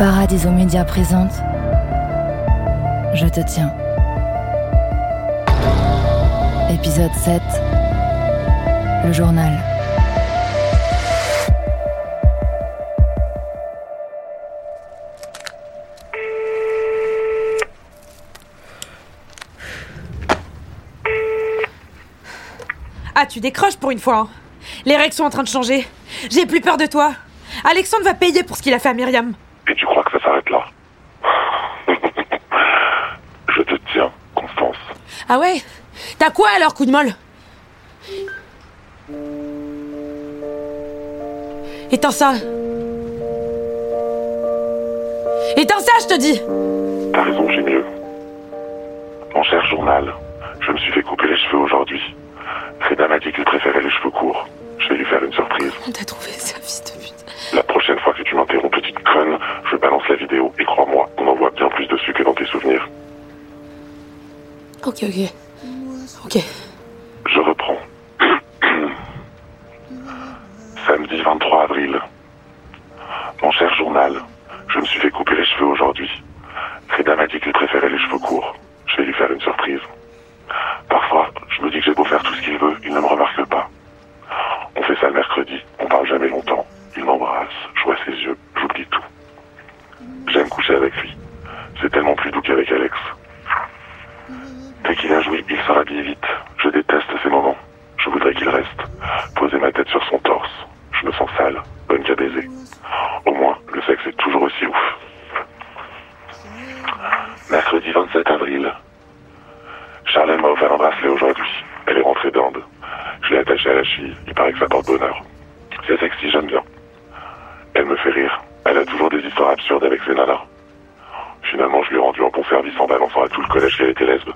Paradiso Média présente Je te tiens. Épisode 7 Le journal. Ah, tu décroches pour une fois. hein. Les règles sont en train de changer. J'ai plus peur de toi. Alexandre va payer pour ce qu'il a fait à Myriam. Et tu crois que ça s'arrête là Je te tiens, Constance. Ah ouais T'as quoi alors, coup de molle Éteins ça. Éteins ça, je te dis T'as raison, j'ai mieux. Mon cher journal, je me suis fait couper les cheveux aujourd'hui. Freda m'a dit qu'il préférait les cheveux courts. Je vais lui faire une surprise. On t'a trouvé ça, fils de pute. La prochaine fois que tu m'interromps, petite conne, je balance la vidéo et crois-moi, on en voit bien plus dessus que dans tes souvenirs. Ok, ok. Ok. Je reprends. Samedi 23 avril. Mon cher journal, je me suis fait couper les cheveux aujourd'hui. Frida m'a dit qu'il préférait les cheveux courts. Je vais lui faire une surprise. Parfois, je me dis que j'ai beau faire tout ce qu'il veut, il ne me remarque pas. Ça le mercredi, on parle jamais longtemps. Il m'embrasse, je vois ses yeux, j'oublie tout. J'aime coucher avec lui. C'est tellement plus doux qu'avec Alex. Dès qu'il a joui, il se rhabille vite. Je déteste ces moments. Je voudrais qu'il reste. Poser ma tête sur son torse. Je me sens sale, bonne qu'à baiser. Au moins, le sexe est toujours aussi ouf. Mercredi 27 avril. Charlène m'a offert un bracelet aujourd'hui. Elle est rentrée d'Inde. Je l'ai attaché à la cheville. Il paraît que ça porte bonheur. C'est sexy, j'aime bien. Elle me fait rire. Elle a toujours des histoires absurdes avec ses nanas. Finalement, je lui ai rendu un bon service en balançant à tout le collège qu'elle était lesbe.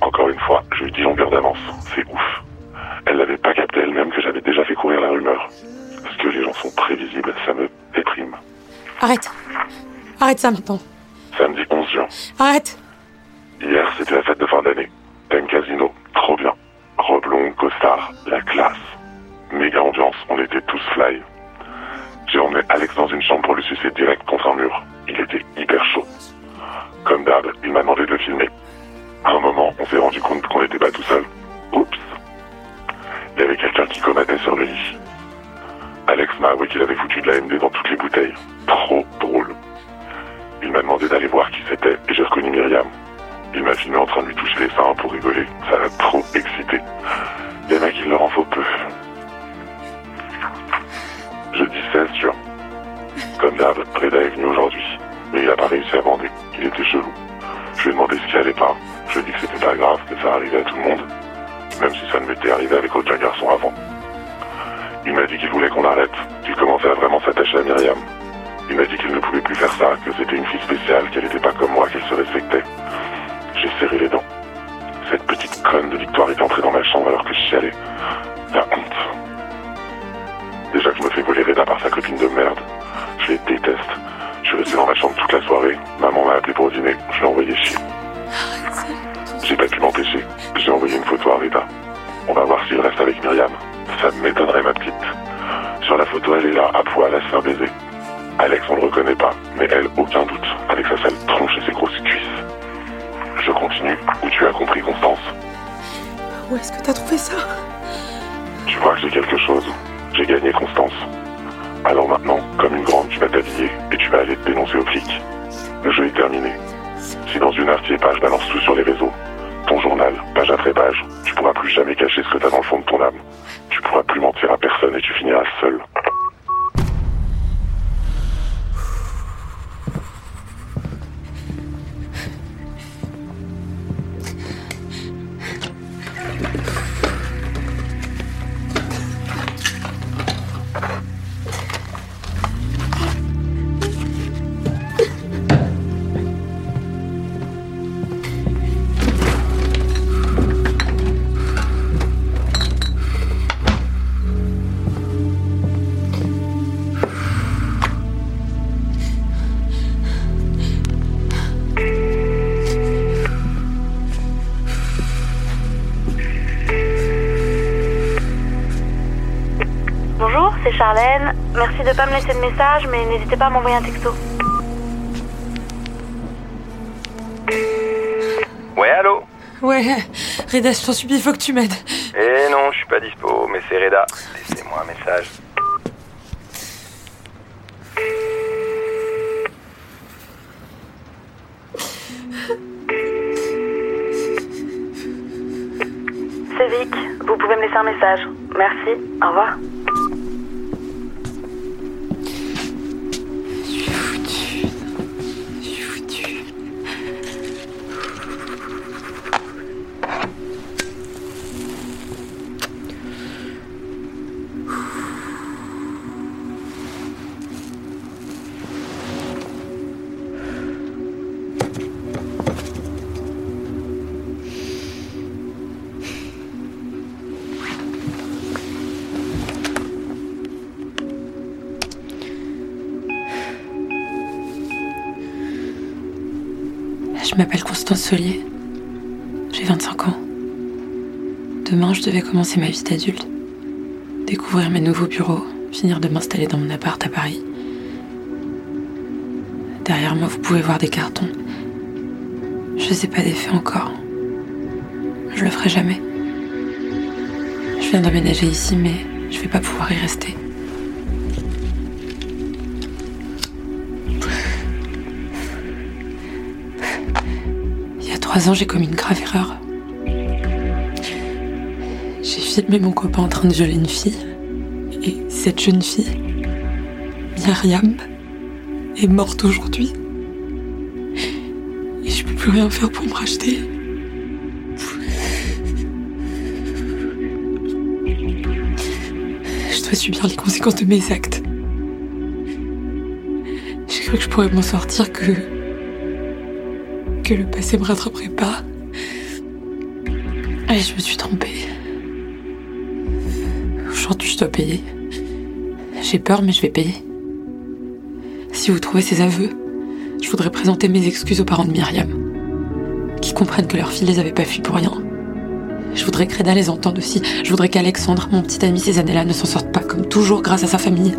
Encore une fois, je lui dis longueur d'avance. C'est ouf. Elle n'avait pas capté elle-même que j'avais déjà fait courir la rumeur. Parce que les gens sont prévisibles, ça me déprime. Arrête. Arrête ça maintenant. Samedi 11 juin. Arrête. J'ai emmené Alex dans une chambre pour le sucer direct contre un mur. Il était hyper chaud. Comme d'hab, il m'a demandé de le filmer. À un moment, on s'est rendu compte qu'on n'était pas tout seul. Oups. Il y avait quelqu'un qui comatait sur le lit. Alex m'a avoué qu'il avait foutu de la MD dans toutes les bouteilles. Trop drôle. Il m'a demandé d'aller voir qui c'était et j'ai reconnu Myriam. Il m'a filmé en train de lui toucher les seins pour rigoler. Ça l'a trop excité. Les mecs, il leur en faut peu. Comme d'hab, Preda est venu aujourd'hui. Mais il a pas réussi à bander. Il était chelou. Je lui ai demandé ce qui allait pas. Je lui ai dit que c'était pas grave, que ça arrivait à tout le monde. Même si ça ne m'était arrivé avec aucun garçon avant. Il m'a dit qu'il voulait qu'on arrête, qu'il commençait à vraiment s'attacher à Myriam. Il m'a dit qu'il ne pouvait plus faire ça, que c'était une fille spéciale, qu'elle n'était pas comme moi, qu'elle se respectait. J'ai serré les dents. Cette petite conne de Victoire est entrée dans ma chambre alors que je chialais. La honte. Déjà que je me fais voler Reda par sa copine de merde. Maman m'a appelé pour dîner. Je l'ai envoyé chier. J'ai pas pu m'empêcher. J'ai envoyé une photo à Reda. On va voir s'il reste avec Myriam. Ça m'étonnerait, ma petite. Sur la photo, elle est là, à poil, à se faire baiser. Alex, on le reconnaît pas, mais elle, aucun doute, avec sa sale tronche et ses grosses cuisses. Je continue, où tu as compris, Constance. Où est-ce que t'as trouvé ça? Tu vois que j'ai quelque chose? J'ai gagné, Constance. Alors maintenant, comme une grande, tu vas t'habiller et tu vas aller te dénoncer aux flics. Le jeu est terminé. Si dans une je balance tout sur les réseaux. Ton journal, page après page, tu pourras plus jamais cacher ce que t'as dans le fond de ton âme. Tu pourras plus mentir à personne et tu finiras seul. Merci de pas me laisser de message, mais n'hésitez pas à m'envoyer un texto. Ouais, allô Ouais, Reda, je t'en supplie, faut que tu m'aides. Eh non, je suis pas dispo, mais c'est Reda. Laissez-moi un message. C'est Vic, vous pouvez me laisser un message. Merci, au revoir. Je m'appelle Constance Solier. J'ai 25 ans. Demain, je devais commencer ma vie d'adulte. Découvrir mes nouveaux bureaux, finir de m'installer dans mon appart à Paris. Derrière moi, vous pouvez voir des cartons. Je les ai pas défaits encore. Je le ferai jamais. Je viens d'emménager ici, mais je vais pas pouvoir y rester. Il y a trois ans, j'ai commis une grave erreur. J'ai filmé mon copain en train de violer une fille. Et cette jeune fille, Myriam, est morte aujourd'hui. Et je peux plus rien faire pour me racheter. Je dois subir les conséquences de mes actes. J'ai cru que je pourrais m'en sortir que le passé me rattraperait pas. Et je me suis trompée. Aujourd'hui, je dois payer. J'ai peur, mais je vais payer. Si vous trouvez ces aveux, je voudrais présenter mes excuses aux parents de Myriam. Qui comprennent que leur fille les avait pas fui pour rien. Je voudrais que Reda les entende aussi. Je voudrais qu'Alexandre, mon petit ami ces années-là, ne s'en sorte pas comme toujours grâce à sa famille.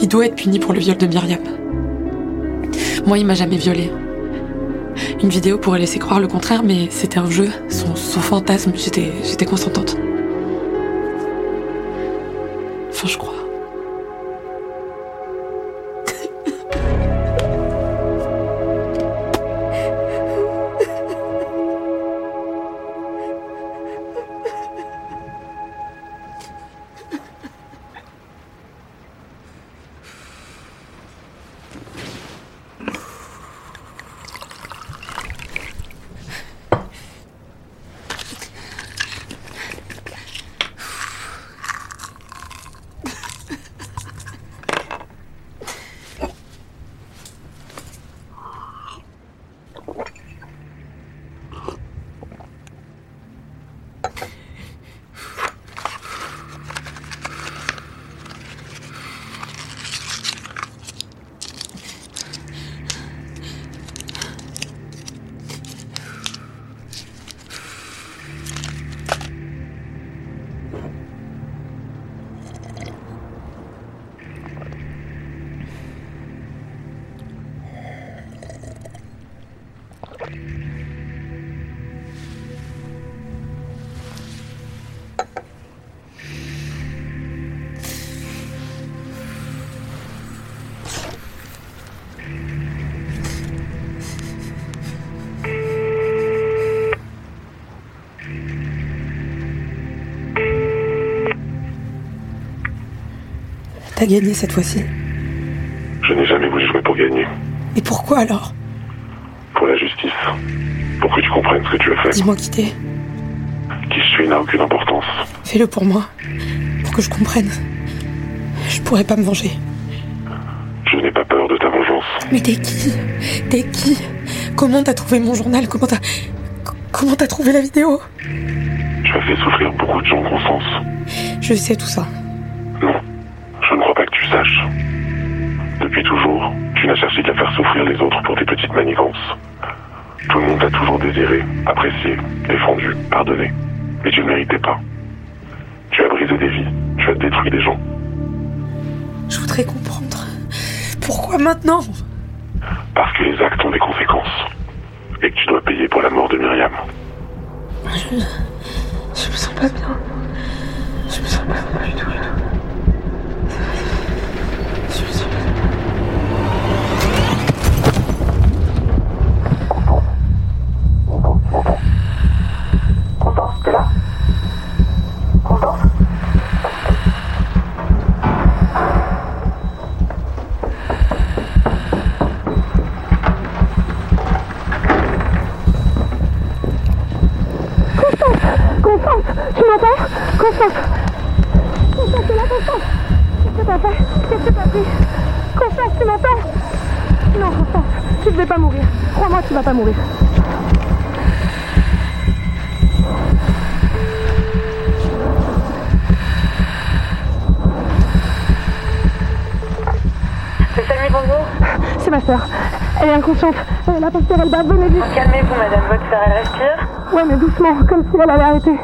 Il doit être puni pour le viol de Myriam. Moi, il m'a jamais violée. Une vidéo pourrait laisser croire le contraire, mais c'était un jeu, son, fantasme, j'étais, j'étais consentante. Enfin, je crois. T'as gagné cette fois-ci. Je n'ai jamais voulu jouer pour gagner. Et pourquoi alors? Pour la justice. Pour que tu comprennes ce que tu as fait. Dis-moi qui t'es. Qui je suis n'a aucune importance. Fais-le pour moi. Pour que je comprenne. Je pourrais pas me venger. Je n'ai pas peur de ta vengeance. Mais t'es qui? T'es qui? Comment t'as trouvé mon journal? Comment t'as. Comment t'as trouvé la vidéo? Tu as fait souffrir beaucoup de gens, Constance. Je sais tout ça. Depuis toujours, tu n'as cherché qu'à faire souffrir les autres pour tes petites manigances. Tout le monde t'a toujours désiré, apprécié, défendu, pardonné. Mais tu ne méritais pas. Tu as brisé des vies, tu as détruit des gens. Je voudrais comprendre. Pourquoi maintenant Parce que les actes ont des conséquences. et que tu dois payer pour la mort de Myriam. Je, je me sens pas bien. Je me sens pas bien du tout, du tout. Ne vais pas mourir. Crois-moi, tu vas pas mourir. C'est Salmi, bonjour. C'est ma sœur. Elle est inconsciente. Euh, La pasteur, elle bat. Venez vite. Calmez-vous, madame. Votre sœur, elle respire Ouais, mais doucement, comme si elle allait arrêter.